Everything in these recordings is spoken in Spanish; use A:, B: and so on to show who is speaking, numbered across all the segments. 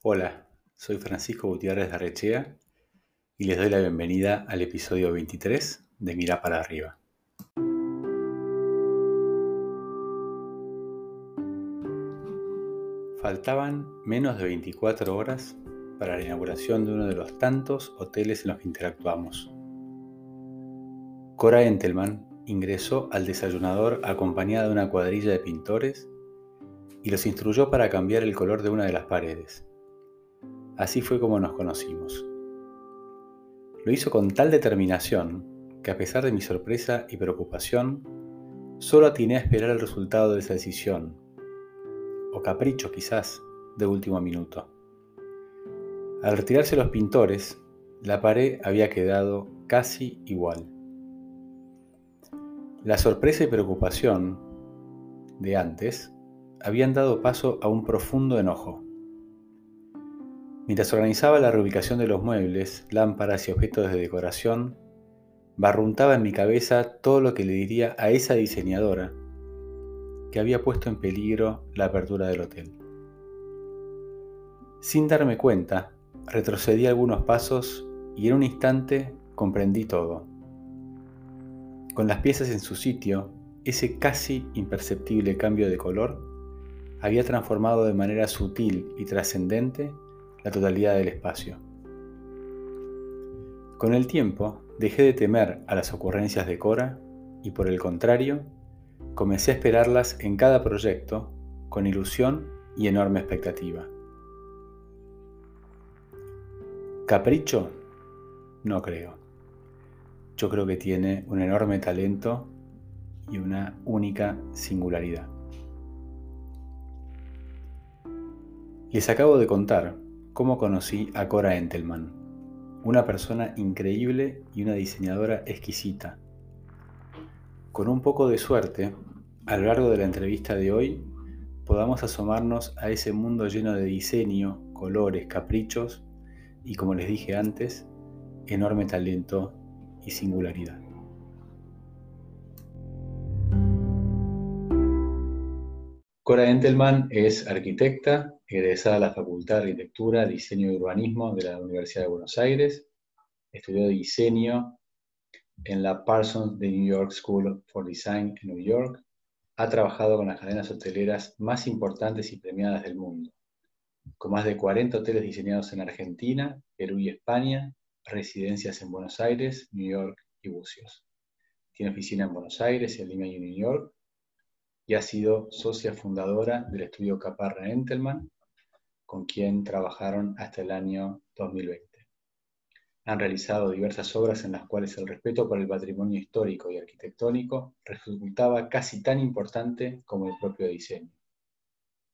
A: Hola, soy Francisco Gutiérrez de Arrechea y les doy la bienvenida al episodio 23 de Mira para arriba. Faltaban menos de 24 horas para la inauguración de uno de los tantos hoteles en los que interactuamos. Cora Entelman ingresó al desayunador acompañada de una cuadrilla de pintores y los instruyó para cambiar el color de una de las paredes. Así fue como nos conocimos. Lo hizo con tal determinación que a pesar de mi sorpresa y preocupación, solo atiné a esperar el resultado de esa decisión, o capricho quizás, de último minuto. Al retirarse los pintores, la pared había quedado casi igual. La sorpresa y preocupación de antes habían dado paso a un profundo enojo. Mientras organizaba la reubicación de los muebles, lámparas y objetos de decoración, barruntaba en mi cabeza todo lo que le diría a esa diseñadora que había puesto en peligro la apertura del hotel. Sin darme cuenta, retrocedí algunos pasos y en un instante comprendí todo. Con las piezas en su sitio, ese casi imperceptible cambio de color había transformado de manera sutil y trascendente la totalidad del espacio. Con el tiempo, dejé de temer a las ocurrencias de Cora y por el contrario, comencé a esperarlas en cada proyecto con ilusión y enorme expectativa. ¿Capricho? No creo. Yo creo que tiene un enorme talento y una única singularidad. Les acabo de contar cómo conocí a Cora Entelman, una persona increíble y una diseñadora exquisita. Con un poco de suerte, a lo largo de la entrevista de hoy, podamos asomarnos a ese mundo lleno de diseño, colores, caprichos y, como les dije antes, enorme talento y singularidad. Cora Entelman es arquitecta, egresada de la Facultad de Arquitectura, Diseño y Urbanismo de la Universidad de Buenos Aires. Estudió diseño en la Parsons de New York School for Design en New York. Ha trabajado con las cadenas hoteleras más importantes y premiadas del mundo, con más de 40 hoteles diseñados en Argentina, Perú y España, residencias en Buenos Aires, New York y Bucios. Tiene oficina en Buenos Aires, en Lima y New York, y ha sido socia fundadora del estudio Caparra Entelman, con quien trabajaron hasta el año 2020. Han realizado diversas obras en las cuales el respeto por el patrimonio histórico y arquitectónico resultaba casi tan importante como el propio diseño.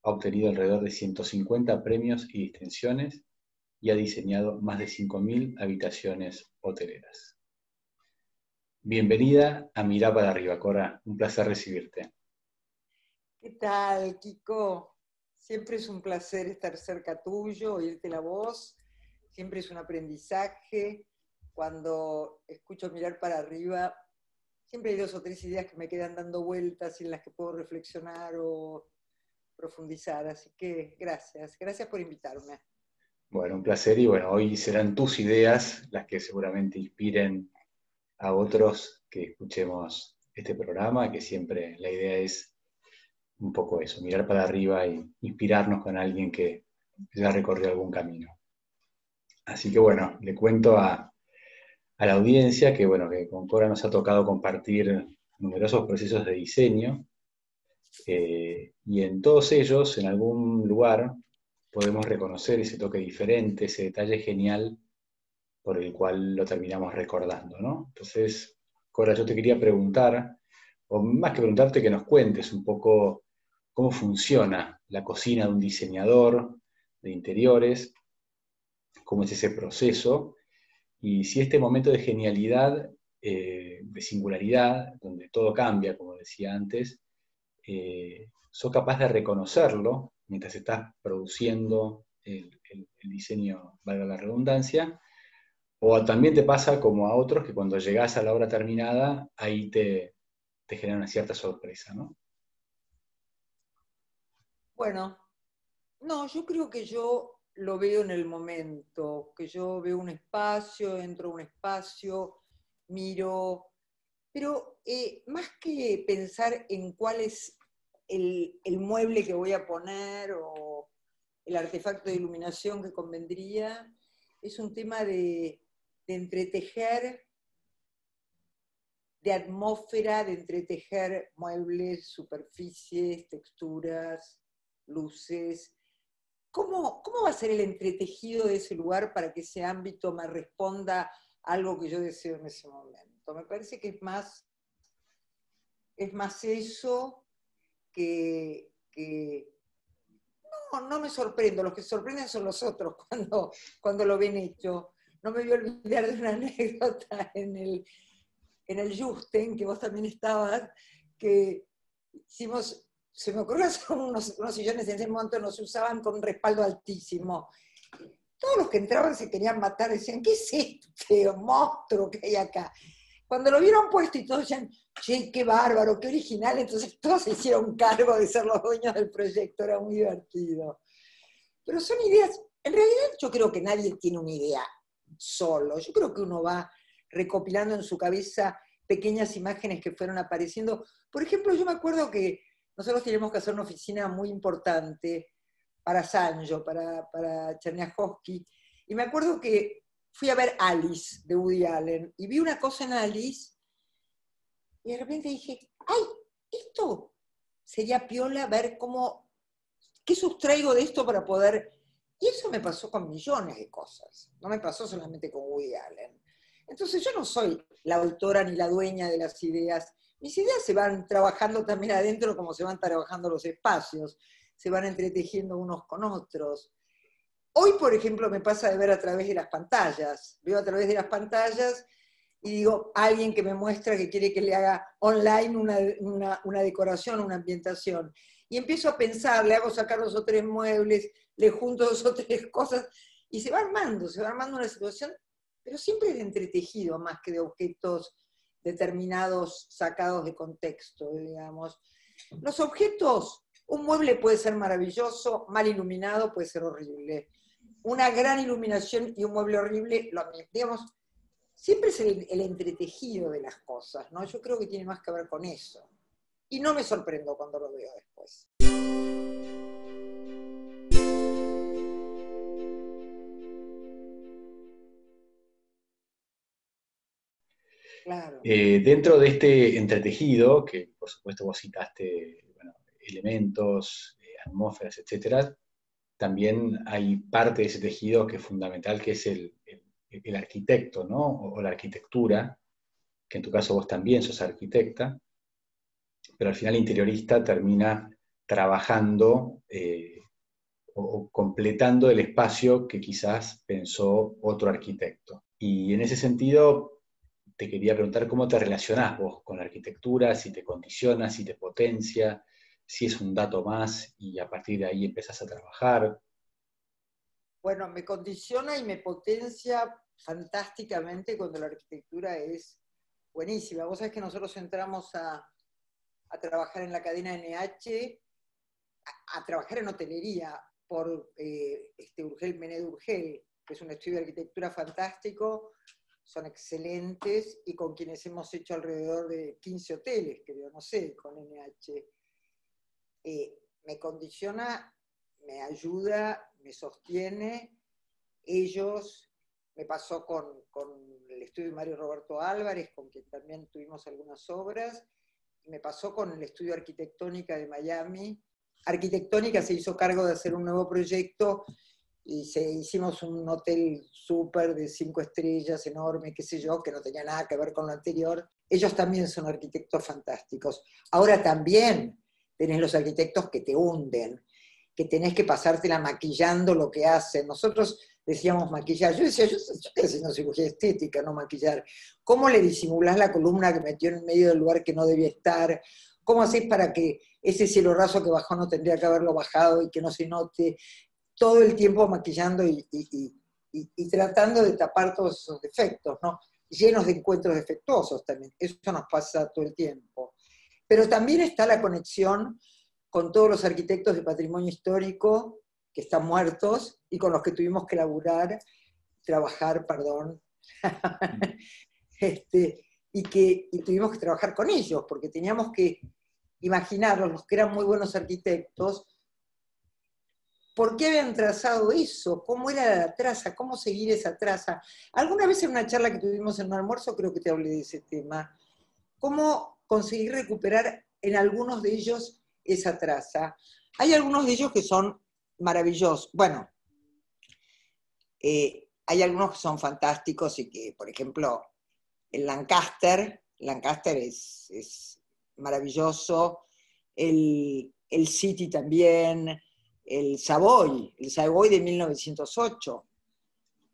A: Ha obtenido alrededor de 150 premios y distinciones y ha diseñado más de 5.000 habitaciones hoteleras. Bienvenida a Mirá para arriba, Cora. Un placer recibirte.
B: ¿Qué tal, Kiko? Siempre es un placer estar cerca tuyo, oírte la voz. Siempre es un aprendizaje. Cuando escucho mirar para arriba, siempre hay dos o tres ideas que me quedan dando vueltas y en las que puedo reflexionar o profundizar. Así que gracias, gracias por invitarme.
A: Bueno, un placer y bueno, hoy serán tus ideas las que seguramente inspiren a otros que escuchemos este programa, que siempre la idea es un poco eso, mirar para arriba e inspirarnos con alguien que ya recorrió algún camino. Así que bueno, le cuento a, la audiencia que bueno, que con Cora nos ha tocado compartir numerosos procesos de diseño eh, y en todos ellos, en algún lugar, podemos reconocer ese toque diferente, ese detalle genial por el cual lo terminamos recordando, ¿no? Entonces, Cora, yo te quería preguntar, o más que preguntarte, que nos cuentes un poco cómo funciona la cocina de un diseñador de interiores, cómo es ese proceso, y si este momento de genialidad, eh, de singularidad, donde todo cambia, como decía antes, eh, sos capaz de reconocerlo mientras estás produciendo el, diseño, valga la redundancia, o también te pasa como a otros que cuando llegas a la obra terminada, ahí te, te genera una cierta sorpresa, ¿no?
B: Bueno, no, yo creo que yo lo veo en el momento, que yo veo un espacio, entro a un espacio, miro, pero eh, más que pensar en cuál es el, mueble que voy a poner o el artefacto de iluminación que convendría, es un tema de, de entretejer, de atmósfera, de entretejer muebles, superficies, texturas, luces, ¿Cómo, va a ser el entretejido de ese lugar para que ese ámbito me responda a algo que yo deseo en ese momento? Me parece que es más, es más eso que, no, no me sorprendo, los que sorprenden son los otros cuando, cuando lo ven hecho. No me voy a olvidar de una anécdota en el, en el Justen, que vos también estabas, que hicimos se me ocurrió hacer unos, sillones en ese momento no se usaban con un respaldo altísimo. Todos los que entraban se querían matar, decían, ¿qué es este monstruo que hay acá? Cuando lo vieron puesto y todos decían, che, qué bárbaro, qué original, entonces todos se hicieron cargo de ser los dueños del proyecto, era muy divertido. Pero son ideas, en realidad yo creo que nadie tiene una idea solo, yo creo que uno va recopilando en su cabeza pequeñas imágenes que fueron apareciendo. Por ejemplo, yo me acuerdo que nosotros teníamos que hacer una oficina muy importante para Sanjo, para, para Cherniakowski, y me acuerdo que fui a ver Alice de Woody Allen y vi una cosa en Alice y de repente dije, ay, esto sería piola ver cómo, qué sustraigo de esto para poder... Y eso me pasó con millones de cosas, no me pasó solamente con Woody Allen. Entonces yo no soy la autora ni la dueña de las ideas, mis ideas se van trabajando también adentro como se van trabajando los espacios, se van entretejiendo unos con otros. Hoy, por ejemplo, me pasa de ver a través de las pantallas. Veo a través de las pantallas y digo, alguien que me muestra que quiere que le haga online una, una, decoración, una ambientación. Y empiezo a pensar, le hago sacar dos o tres muebles, le junto dos o tres cosas, y se va armando, se va armando una situación, pero siempre de entretejido más que de objetos determinados sacados de contexto, digamos. Los objetos, un mueble puede ser maravilloso, mal iluminado puede ser horrible. Una gran iluminación y un mueble horrible, lo, digamos, siempre es el, el, entretejido de las cosas, ¿no? Yo creo que tiene más que ver con eso. Y no me sorprendo cuando lo veo después.
A: Eh, dentro de este entretejido, que por supuesto vos citaste elementos, eh, atmósferas, etc., también hay parte de ese tejido que es fundamental, que es el, arquitecto, ¿no? O, la arquitectura, que en tu caso vos también sos arquitecta, pero al final el interiorista termina trabajando eh, o completando el espacio que quizás pensó otro arquitecto. Y en ese sentido, te quería preguntar cómo te relacionás vos con la arquitectura, si te condiciona, si te potencia, si es un dato más y a partir de ahí empezás a trabajar.
B: Bueno, me condiciona y me potencia fantásticamente cuando la arquitectura es buenísima. Vos sabés que nosotros entramos a, trabajar en la cadena NH, a, trabajar en hotelería por eh, este Urgel Mened Urgel, que es un estudio de arquitectura fantástico, son excelentes y con quienes hemos hecho alrededor de 15 hoteles, creo, no sé, con NH. Eh, me condiciona, me ayuda, me sostiene. Ellos, me pasó con, el estudio de Mario Roberto Álvarez, con quien también tuvimos algunas obras, me pasó con el estudio Arquitectónica de Miami. Arquitectónica se hizo cargo de hacer un nuevo proyecto y se, hicimos un hotel súper de cinco estrellas, enorme, qué sé yo, que no tenía nada que ver con lo anterior. Ellos también son arquitectos fantásticos. Ahora también tenés los arquitectos que te hunden, que tenés que pasártela maquillando lo que hacen. Nosotros decíamos maquillar. Yo decía, yo, estoy haciendo cirugía estética, no maquillar. ¿Cómo le disimulás la columna que metió en medio del lugar que no debía estar? ¿Cómo hacés para que ese cielo raso que bajó no tendría que haberlo bajado y que no se note? Todo el tiempo maquillando y, tratando de tapar todos esos defectos, ¿no? Llenos de encuentros defectuosos también. Eso nos pasa todo el tiempo. Pero también está la conexión con todos los arquitectos de patrimonio histórico que están muertos y con los que tuvimos que laburar, trabajar, perdón, este, y que tuvimos que trabajar con ellos, porque teníamos que imaginarlos, los que eran muy buenos arquitectos, ¿Por qué habían trazado eso? ¿Cómo era la traza? ¿Cómo seguir esa traza? Alguna vez en una charla que tuvimos en un almuerzo creo que te hablé de ese tema. ¿Cómo conseguir recuperar en algunos de ellos esa traza? Hay algunos de ellos que son maravillosos. Bueno, eh, hay algunos que son fantásticos y que, por ejemplo, el Lancaster, Lancaster es, maravilloso, el, el City también, el Savoy, el Savoy de 1908,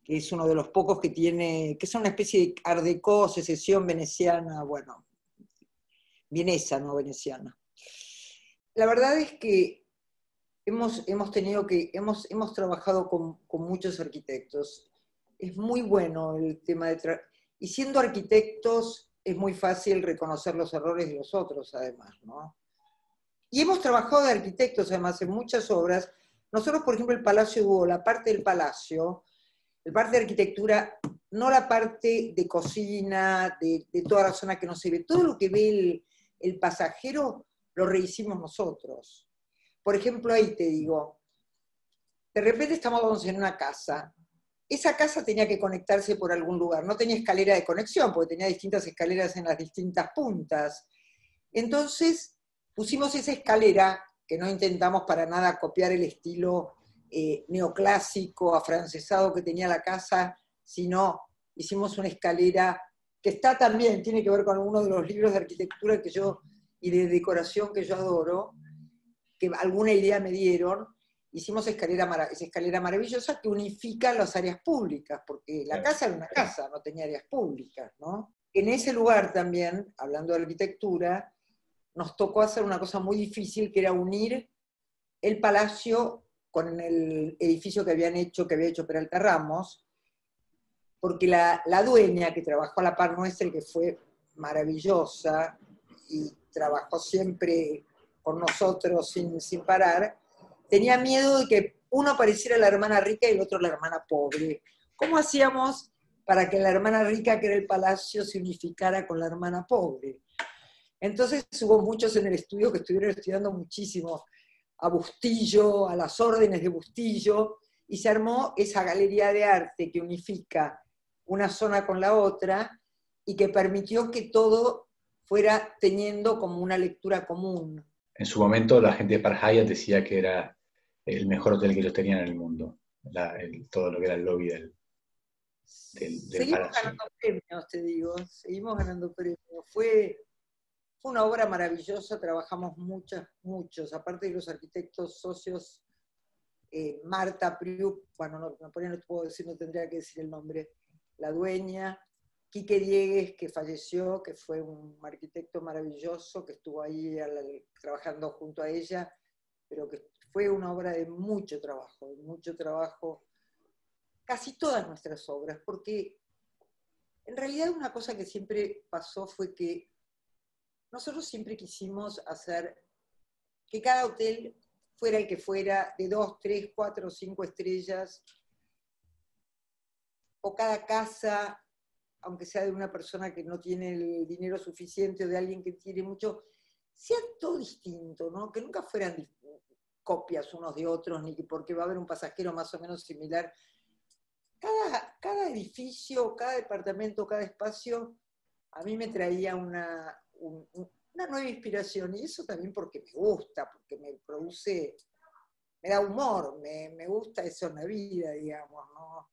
B: que es uno de los pocos que tiene, que es una especie de art secesión veneciana, bueno, vienesa, no veneciana. La verdad es que hemos, hemos tenido que, hemos, hemos trabajado con, con muchos arquitectos. Es muy bueno el tema de... y siendo arquitectos es muy fácil reconocer los errores de los otros, además, ¿no? Y hemos trabajado de arquitectos, además, en muchas obras. Nosotros, por ejemplo, el Palacio Hugo, la parte del palacio, la parte de arquitectura, no la parte de cocina, de, toda la zona que no se ve, todo lo que ve el, pasajero lo rehicimos nosotros. Por ejemplo, ahí te digo, de repente estamos en una casa. Esa casa tenía que conectarse por algún lugar, no tenía escalera de conexión, porque tenía distintas escaleras en las distintas puntas. Entonces, pusimos esa escalera, que no intentamos para nada copiar el estilo eh, neoclásico, afrancesado que tenía la casa, sino hicimos una escalera que está también, tiene que ver con uno de los libros de arquitectura que yo y de decoración que yo adoro, que alguna idea me dieron, hicimos escalera, esa escalera maravillosa que unifica las áreas públicas, porque la casa era una casa, no tenía áreas públicas, ¿no? En ese lugar también, hablando de arquitectura, nos tocó hacer una cosa muy difícil, que era unir el palacio con el edificio que habían hecho, que había hecho Peralta Ramos, porque la, dueña que trabajó a la par nuestra que fue maravillosa y trabajó siempre con nosotros sin, sin parar, tenía miedo de que uno pareciera la hermana rica y el otro la hermana pobre. ¿Cómo hacíamos para que la hermana rica, que era el palacio, se unificara con la hermana pobre? Entonces hubo muchos en el estudio que estuvieron estudiando muchísimo a Bustillo, a las órdenes de Bustillo, y se armó esa galería de arte que unifica una zona con la otra y que permitió que todo fuera teniendo como una lectura común.
A: En su momento la gente de Park decía que era el mejor hotel que ellos tenían en el mundo, todo lo que era el lobby del,
B: del, Seguimos ganando premios, te digo, seguimos ganando premios. Fue, fue una obra maravillosa, trabajamos muchas, muchos, aparte de los arquitectos socios, eh, Marta Priu, bueno, no, no, no puedo decir, no tendría que decir el nombre, la dueña, Quique Diegues, que falleció, que fue un arquitecto maravilloso, que estuvo ahí trabajando junto a ella, pero que fue una obra de mucho trabajo, de mucho trabajo, casi todas nuestras obras, porque en realidad una cosa que siempre pasó fue que nosotros siempre quisimos hacer que cada hotel fuera el que fuera, de dos, tres, cuatro, cinco estrellas, o cada casa, aunque sea de una persona que no tiene el dinero suficiente o de alguien que tiene mucho, sea todo distinto, ¿no? Que nunca fueran copias unos de otros, ni porque va a haber un pasajero más o menos similar. Cada, cada edificio, cada departamento, cada espacio, a mí me traía una, una nueva inspiración, y eso también porque me gusta, porque me produce, me da humor, me, gusta eso en la vida, digamos, ¿no?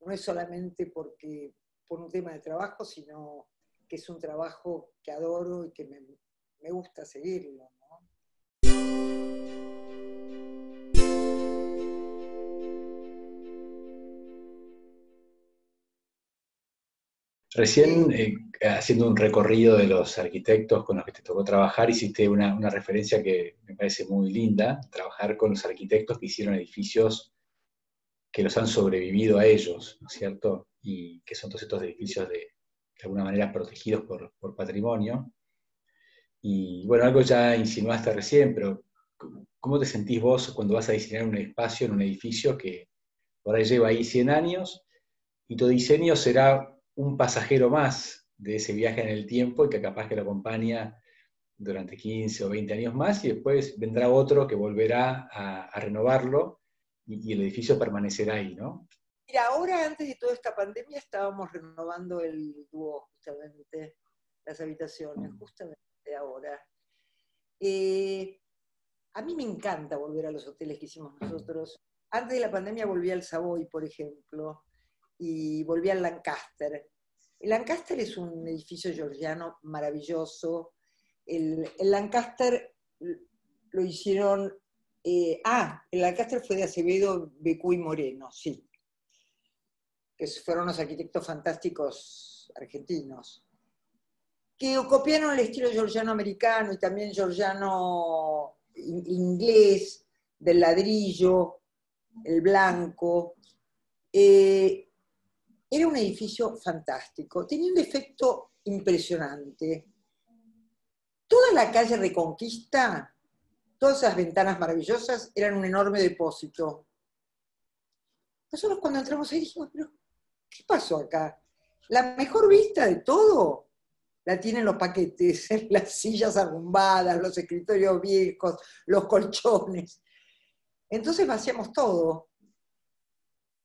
B: No es solamente porque, por un tema de trabajo, sino que es un trabajo que adoro y que me, me gusta seguirlo.
A: Recién, eh, haciendo un recorrido de los arquitectos con los que te tocó trabajar, hiciste una, referencia que me parece muy linda, trabajar con los arquitectos que hicieron edificios que los han sobrevivido a ellos, ¿no es cierto? Y que son todos estos edificios de, alguna manera protegidos por, por, patrimonio. Y bueno, algo ya insinuaste recién, pero ¿cómo te sentís vos cuando vas a diseñar un espacio en un edificio que por ahí lleva ahí 100 años, y tu diseño será un pasajero más de ese viaje en el tiempo y que capaz que lo acompaña durante 15 o 20 años más, y después vendrá otro que volverá a, renovarlo y, el edificio permanecerá ahí, ¿no?
B: Mira, ahora antes de toda esta pandemia estábamos renovando el dúo, justamente, las habitaciones, mm. justamente ahora. Eh, a mí me encanta volver a los hoteles que hicimos nosotros. Antes de la pandemia volví al Savoy, por ejemplo, y volví al Lancaster. El Lancaster es un edificio georgiano maravilloso. El, Lancaster lo hicieron... Eh, ah, el Lancaster fue de Acevedo, Becú y Moreno, sí. Que fueron los arquitectos fantásticos argentinos. Que copiaron el estilo georgiano americano y también georgiano inglés, del ladrillo, el blanco. Eh, era un edificio fantástico, tenía un efecto impresionante. Toda la calle Reconquista, todas esas ventanas maravillosas, eran un enorme depósito. Nosotros cuando entramos ahí dijimos, pero ¿qué pasó acá? La mejor vista de todo la tienen los paquetes, las sillas arrumbadas, los escritorios viejos, los colchones. Entonces vaciamos todo.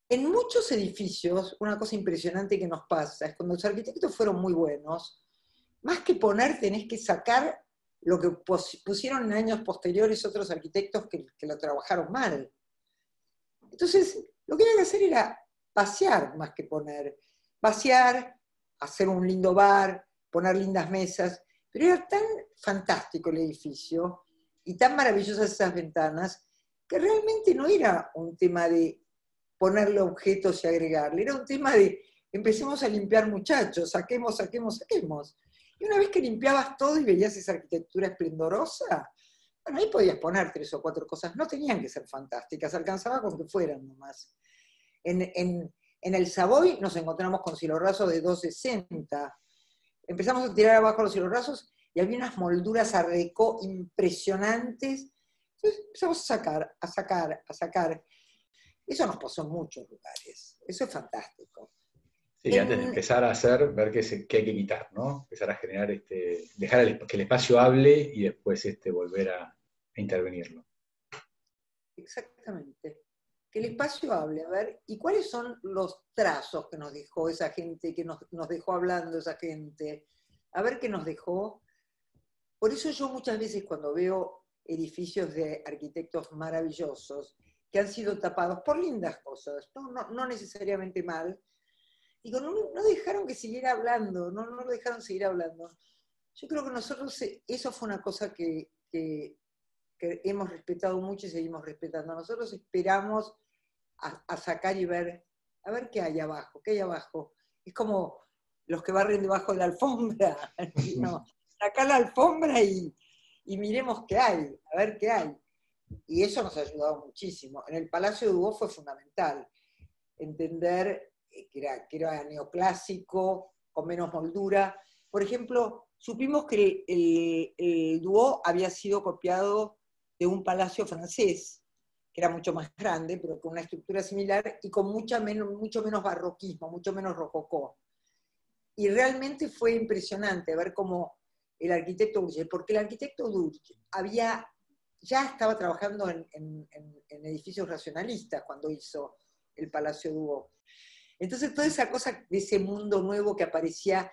B: En muchos edificios, una cosa impresionante que nos pasa es cuando los arquitectos fueron muy buenos, más que poner, tenés que sacar lo que pusieron en años posteriores otros arquitectos que, lo trabajaron mal. Entonces, lo que había que hacer era vaciar más que poner. Vaciar, hacer un lindo bar, poner lindas mesas, pero era tan fantástico el edificio y tan maravillosas esas ventanas que realmente no era un tema de ponerle objetos y agregarle. Era un tema de empecemos a limpiar muchachos, saquemos, saquemos, saquemos. Y una vez que limpiabas todo y veías esa arquitectura esplendorosa, bueno, ahí podías poner tres o cuatro cosas. No tenían que ser fantásticas, alcanzaba con que fueran nomás. En, en, en el Savoy nos encontramos con raso de 260. Empezamos a tirar abajo los rasos y había unas molduras a impresionantes. Entonces empezamos a sacar, a sacar, a sacar. Eso nos pasó en muchos lugares. Eso es fantástico.
A: Sí, antes de empezar a hacer, ver qué, hay que quitar, ¿no? Empezar a generar, este, dejar que el espacio hable y después este, volver a, intervenirlo.
B: Exactamente. Que el espacio hable, a ver, ¿y cuáles son los trazos que nos dejó esa gente, que nos, nos dejó hablando esa gente? A ver qué nos dejó. Por eso yo muchas veces cuando veo edificios de arquitectos maravillosos, que han sido tapados por lindas cosas, no, necesariamente mal. Digo, no, no, dejaron que siguiera hablando, no, no lo dejaron seguir hablando. Yo creo que nosotros, eh, eso fue una cosa que, que, hemos respetado mucho y seguimos respetando. Nosotros esperamos a, sacar y ver, a ver qué hay abajo, qué hay abajo. Es como los que barren debajo de la alfombra. ¿no? Sacar la alfombra y, y miremos qué hay, a ver qué hay. Y eso nos ha ayudado muchísimo. En el Palacio de Hugo fue fundamental entender que era, que era neoclásico, con menos moldura. Por ejemplo, supimos que el, el, había sido copiado de un palacio francés, que era mucho más grande, pero con una estructura similar y con mucha menos, mucho menos barroquismo, mucho menos rococó. Y realmente fue impresionante ver cómo el arquitecto Durche, porque el arquitecto Durche había ya estaba trabajando en, edificios racionalistas cuando hizo el Palacio Duo. Entonces, toda esa cosa de ese mundo nuevo que aparecía,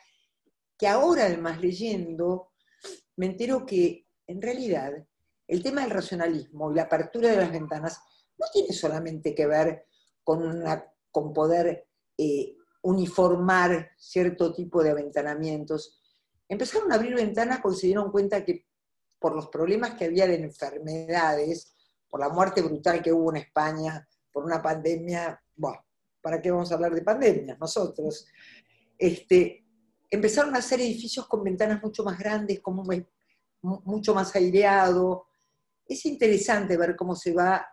B: que ahora además leyendo, me entero que en realidad el tema del racionalismo y la apertura de las ventanas no tiene solamente que ver con, poder eh, uniformar cierto tipo de aventanamientos. Empezaron a abrir ventanas porque se dieron cuenta que por los problemas que había de enfermedades, por la muerte brutal que hubo en España, por una pandemia, bueno, ¿para qué vamos a hablar de pandemias nosotros? Este, empezaron a hacer edificios con ventanas mucho más grandes, como mucho más aireado. Es interesante ver cómo se va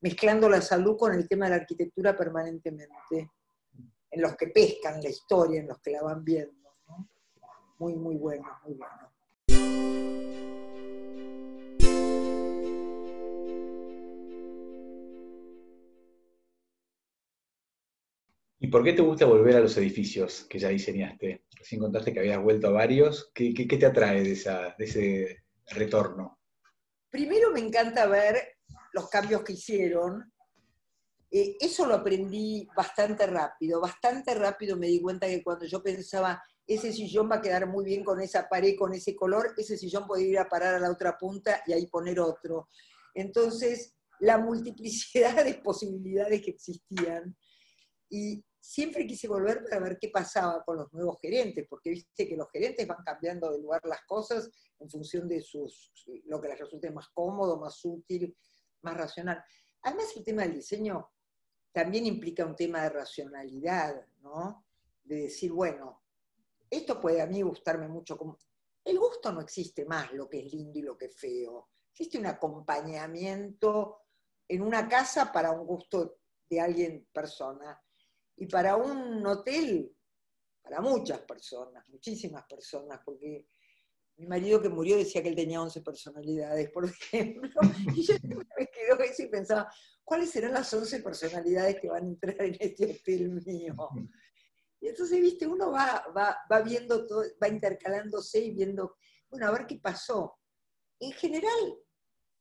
B: mezclando la salud con el tema de la arquitectura permanentemente, en los que pescan la historia, en los que la van viendo. Muy, muy bueno, muy bueno.
A: ¿Y por qué te gusta volver a los edificios que ya diseñaste? Recién contaste que habías vuelto a varios. ¿Qué, te atrae de, ese retorno?
B: Primero me encanta ver los cambios que hicieron. Eh, eso lo aprendí bastante rápido. Bastante rápido me di cuenta que cuando yo pensaba, ese sillón va a quedar muy bien con esa pared, con ese color, ese sillón puede ir a parar a la otra punta y ahí poner otro. Entonces, la multiplicidad de posibilidades que existían. Y siempre quise volver para ver qué pasaba con los nuevos gerentes, porque viste que los gerentes van cambiando de lugar las cosas en función de sus, lo que les resulte más cómodo, más útil, más racional. Además, el tema del diseño también implica un tema de racionalidad, ¿no? De decir, bueno, esto puede a mí gustarme mucho como... El gusto no existe más, lo que es lindo y lo que es feo. Existe un acompañamiento en una casa para un gusto de alguien, persona. Y para un hotel, para muchas personas, muchísimas personas, porque mi marido que murió decía que él tenía 11 personalidades, por ejemplo, y yo me quedo eso y pensaba, ¿cuáles serán las 11 personalidades que van a entrar en este hotel mío? Y entonces, viste, uno va, va, va viendo todo, va intercalándose y viendo, bueno, a ver qué pasó. En general,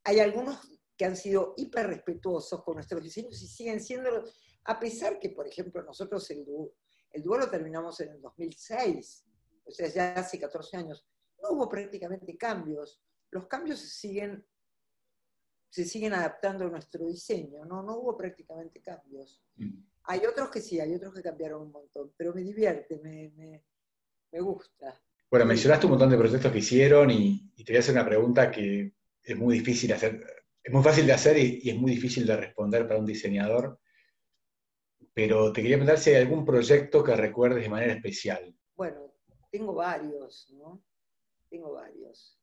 B: hay algunos que han sido hiper respetuosos con nuestros diseños y siguen siendo, a pesar que, por ejemplo, nosotros el dúo, el dúo lo terminamos en el 2006, o sea, ya hace 14 años, no hubo prácticamente cambios. Los cambios se siguen, se siguen adaptando a nuestro diseño, ¿no? No hubo prácticamente cambios. Mm. Hay otros que sí, hay otros que cambiaron un montón, pero me divierte, me, me, gusta.
A: Bueno, mencionaste un montón de proyectos que hicieron y, y, te voy a hacer una pregunta que es muy difícil hacer, es muy fácil de hacer y, es muy difícil de responder para un diseñador, pero te quería preguntar si hay algún proyecto que recuerdes de manera especial.
B: Bueno, tengo varios, ¿no? Tengo varios.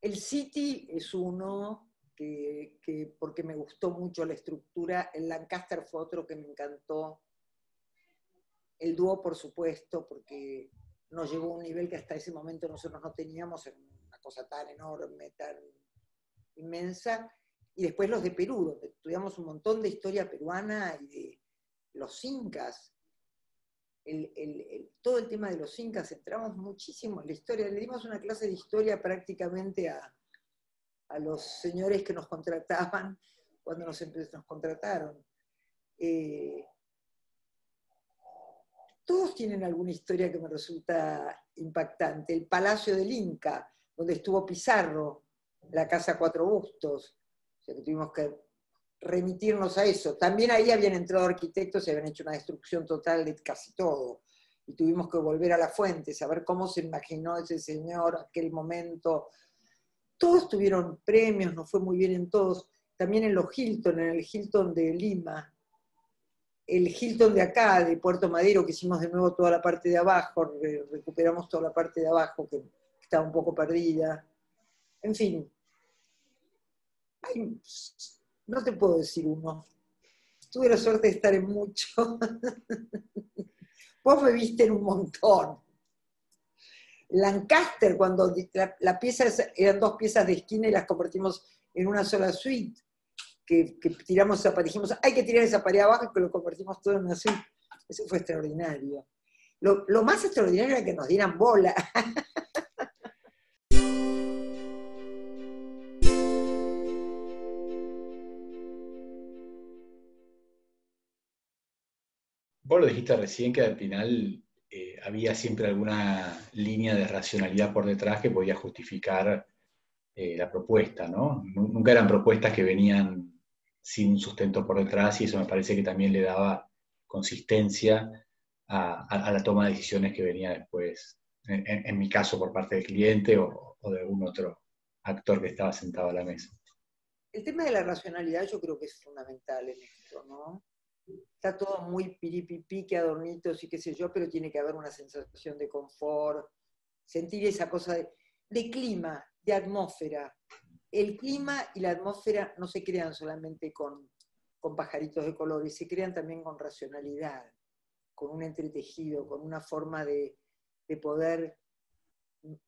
B: El City es uno que, porque me gustó mucho la estructura, el Lancaster fue otro que me encantó, el dúo por supuesto, porque nos llevó a un nivel que hasta ese momento nosotros no teníamos, una cosa tan enorme, tan inmensa, y después los de Perú, donde estudiamos un montón de historia peruana y de los incas. todo el tema de los incas, entramos muchísimo en la historia, le dimos una clase de historia prácticamente a, los señores que nos contrataban cuando nos, nos contrataron. Eh, todos tienen alguna historia que me resulta impactante. El Palacio del Inca, donde estuvo Pizarro, la Casa Cuatro Bustos, o sea que tuvimos que remitirnos a eso. También ahí habían entrado arquitectos y habían hecho una destrucción total de casi todo. Y tuvimos que volver a la fuente, saber cómo se imaginó ese señor aquel momento. Todos tuvieron premios, nos fue muy bien en todos. También en los Hilton, en el Hilton de Lima, el Hilton de acá, de Puerto Madero, que hicimos de nuevo toda la parte de abajo, recuperamos toda la parte de abajo que estaba un poco perdida. En fin, no te puedo decir uno. Tuve la suerte de estar en mucho. Vos me viste en un montón. Lancaster, cuando la, pieza eran dos piezas de esquina y las convertimos en una sola suite, que, tiramos esa hay que tirar esa pared abajo y que lo convertimos todo en una suite. Eso fue extraordinario. Lo, lo más extraordinario era que nos dieran bola.
A: Vos lo dijiste recién que al final eh, había siempre alguna línea de racionalidad por detrás que podía justificar eh, la propuesta, ¿no? Nunca eran propuestas que venían sin sustento por detrás y eso me parece que también le daba consistencia a, la toma de decisiones que venía después, en, mi caso por parte del cliente o, o de algún otro actor que estaba sentado a la mesa.
B: El tema de la racionalidad yo creo que es fundamental en esto, ¿no? Está todo muy piripipi, que adornitos y qué sé yo, pero tiene que haber una sensación de confort, sentir esa cosa de, clima, de atmósfera. El clima y la atmósfera no se crean solamente con, pajaritos de colores, se crean también con racionalidad, con un entretejido, con una forma de, poder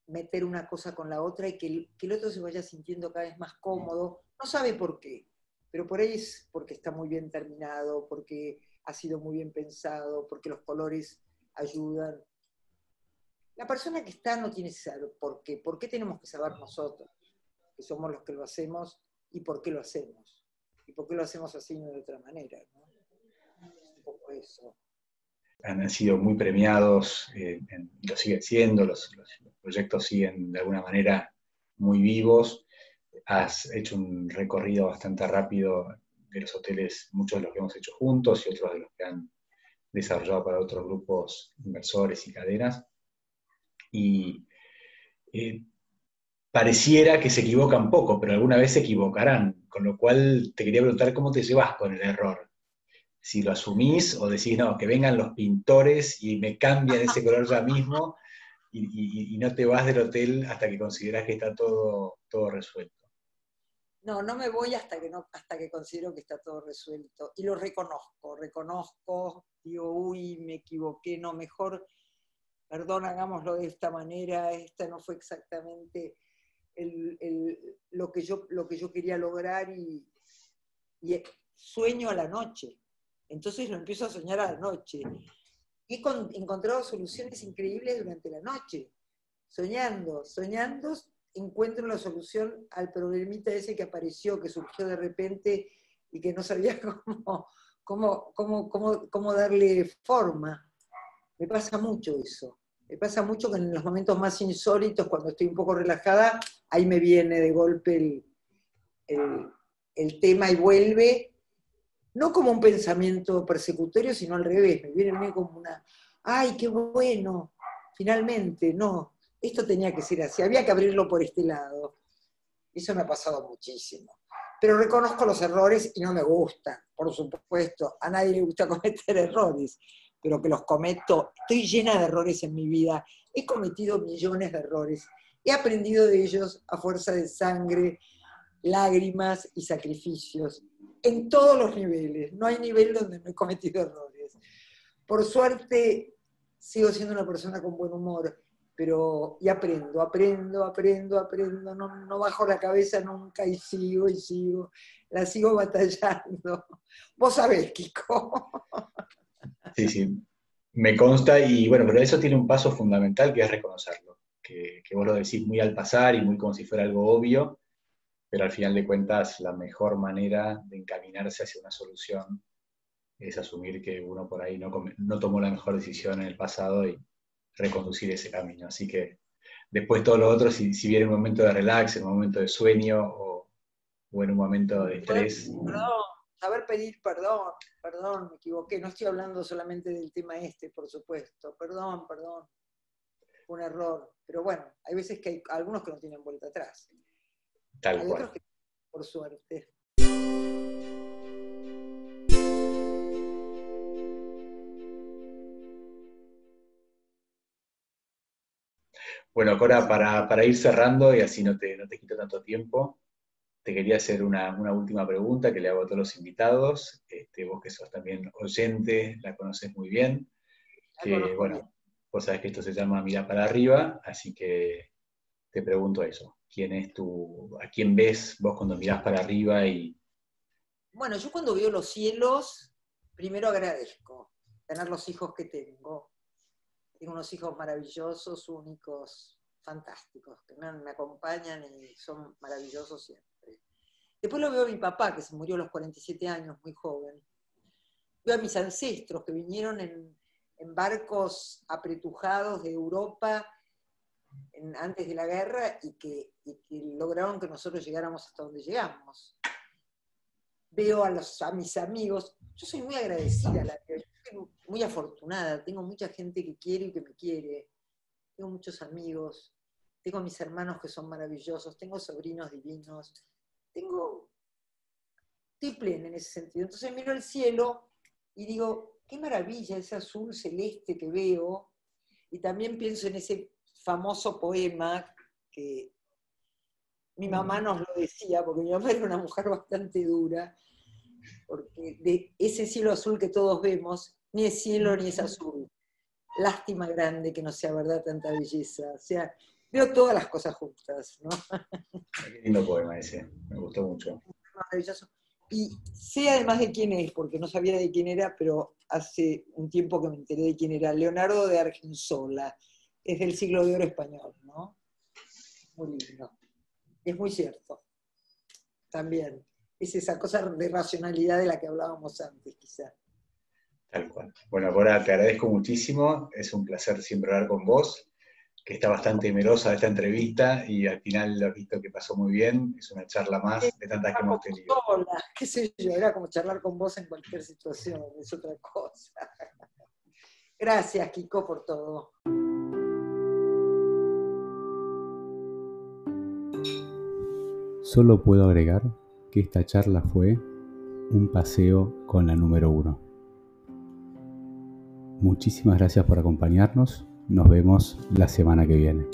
B: meter una cosa con la otra y que el, que el, otro se vaya sintiendo cada vez más cómodo, no sabe por qué, pero por ahí es porque está muy bien terminado, porque ha sido muy bien pensado, porque los colores ayudan. La persona que está no tiene que saber por qué. ¿Por qué tenemos que saber nosotros, que somos los que lo hacemos, y por qué lo hacemos? ¿Y por qué lo hacemos así y no de otra manera? un poco eso.
A: Han sido muy premiados, eh, lo siguen siendo, los, proyectos siguen de alguna manera muy vivos. Has hecho un recorrido bastante rápido de los hoteles, muchos de los que hemos hecho juntos y otros de los que han desarrollado para otros grupos inversores y cadenas. Y eh, pareciera que se equivocan poco, pero alguna vez se equivocarán, con lo cual te quería preguntar cómo te llevas con el error. Si lo asumís o decís, no, que vengan los pintores y me cambian ese color ya mismo y, no te vas del hotel hasta que consideras que está todo, todo resuelto.
B: No, no me voy hasta que, no, hasta que considero que está todo resuelto. Y lo reconozco, reconozco, digo, uy, me equivoqué, no, mejor, perdón, hagámoslo de esta manera, esta no fue exactamente lo, que yo, lo que yo quería lograr y, sueño a la noche. Entonces lo empiezo a soñar a la noche. He encontrado soluciones increíbles durante la noche, soñando, soñando, encuentro la solución al problemita ese que apareció, que surgió de repente y que no sabía cómo, cómo, cómo, cómo darle forma. Me pasa mucho eso. Me pasa mucho que en los momentos más insólitos, cuando estoy un poco relajada, ahí me viene de golpe el, tema y vuelve, no como un pensamiento persecutorio, sino al revés, me viene como una, ay, qué bueno, finalmente, no, esto tenía que ser así, había que abrirlo por este lado. Eso me ha pasado muchísimo. Pero reconozco los errores y no me gustan, por supuesto. A nadie le gusta cometer errores pero que los cometo. Estoy llena de errores en mi vida. He cometido millones de errores. He aprendido de ellos a fuerza de sangre, lágrimas y sacrificios. En todos los niveles. No hay nivel donde no he cometido errores. Por suerte, sigo siendo una persona con buen humor, pero y aprendo, aprendo, aprendo, aprendo. No, no bajo la cabeza nunca y sigo y sigo. La sigo batallando. Vos sabés, Kiko.
A: Sí, sí, me consta y bueno, pero eso tiene un paso fundamental que es reconocerlo, que, vos lo decís muy al pasar y muy como si fuera algo obvio, pero al final de cuentas la mejor manera de encaminarse hacia una solución es asumir que uno por ahí no, no tomó la mejor decisión en el pasado y reconducir ese camino. Así que después todo lo otro, si, si viene un momento de relax, en un momento de sueño o, o en un momento de estrés
B: saber pedir perdón, perdón, me equivoqué, no estoy hablando solamente del tema este, por supuesto, perdón, perdón, un error, pero bueno, hay veces que hay algunos que no tienen vuelta atrás.
A: Tal hay otros que,
B: por suerte.
A: Bueno, Cora, para, ir cerrando y así no te, no te quito tanto tiempo, te quería hacer una, última pregunta que le hago a todos los invitados. Este, vos que sos también oyente, la conoces muy bien. Que, bueno, vos sabés que esto se llama Mira para arriba, así que te pregunto eso. ¿Quién es tu, a quién ves vos cuando mirás para arriba y...
B: Bueno, yo cuando veo los cielos, primero agradezco tener los hijos que tengo. Tengo unos hijos maravillosos, únicos, fantásticos, que me, acompañan y son maravillosos siempre. Después lo veo a mi papá, que se murió a los 47 años, muy joven. Veo a mis ancestros que vinieron en, barcos apretujados de Europa antes de la guerra y que, lograron que nosotros llegáramos hasta donde llegamos. Veo a, a mis amigos, yo soy muy agradecida, la, soy muy afortunada, tengo mucha gente que quiere y que me quiere, tengo muchos amigos, tengo mis hermanos que son maravillosos, tengo sobrinos divinos, tengo, estoy plena en ese sentido. Entonces miro el cielo y digo, qué maravilla ese azul celeste que veo. Y también pienso en ese famoso poema que mi mamá nos lo decía, porque mi mamá era una mujer bastante dura, porque de ese cielo azul que todos vemos, ni es cielo ni es azul. Lástima grande que no sea verdad tanta belleza. O sea, veo todas las cosas juntas, ¿no?
A: Qué lindo poema ese, me gustó mucho.
B: Maravilloso. y sé además de quién es, porque no sabía de quién era, pero hace un tiempo que me enteré de quién era, Leonardo de Argensola, es del siglo de oro español, ¿no? Muy lindo. Es muy cierto. También. Es esa cosa de racionalidad de la que hablábamos antes, quizá.
A: Tal cual. Bueno, ahora te agradezco muchísimo. Es un placer siempre hablar con vos que está bastante temerosa de esta entrevista y al final lo he visto que pasó muy bien. Es una charla más de tantas que hemos tenido.
B: Hola, qué sé yo, era como charlar con vos en cualquier situación, es otra cosa. Gracias, Kiko, por todo.
C: Solo puedo agregar que esta charla fue un paseo con la número uno. Muchísimas gracias por acompañarnos nos vemos la semana que viene.